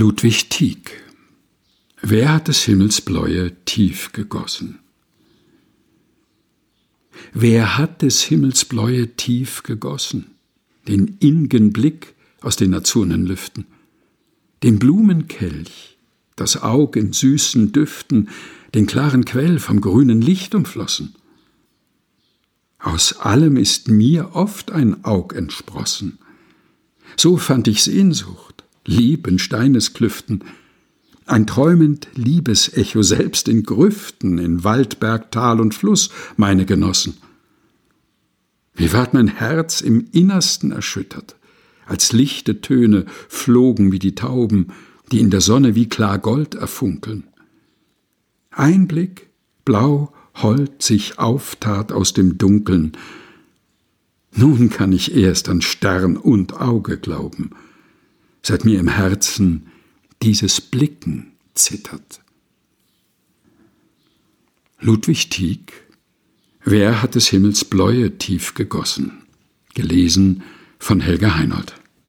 Ludwig Tieck Wer hat des Himmels Bläue tief gegossen? Wer hat des Himmels Bläue tief gegossen? Den innigen Blick aus den Azurnenlüften, den Blumenkelch, das Aug in süßen Düften, den klaren Quell vom grünen Licht umflossen. Aus allem ist mir oft ein Aug entsprossen. So fand ich Sehnsucht, Lieb in Steinesklüften, ein träumend Liebesecho selbst in Grüften, in Waldberg, Tal und Fluss, meine Genossen. Wie ward mein Herz im Innersten erschüttert, als lichte Töne flogen wie die Tauben, die in der Sonne wie klar Gold erfunkeln. Ein Blick, blau, hold sich auftat aus dem Dunkeln. Nun kann ich erst an Stern und Auge glauben, seit mir im Herzen dieses Blicken zittert. Ludwig Tieck Wer hat des Himmels Bläue tief gegossen? Gelesen von Helga Heinold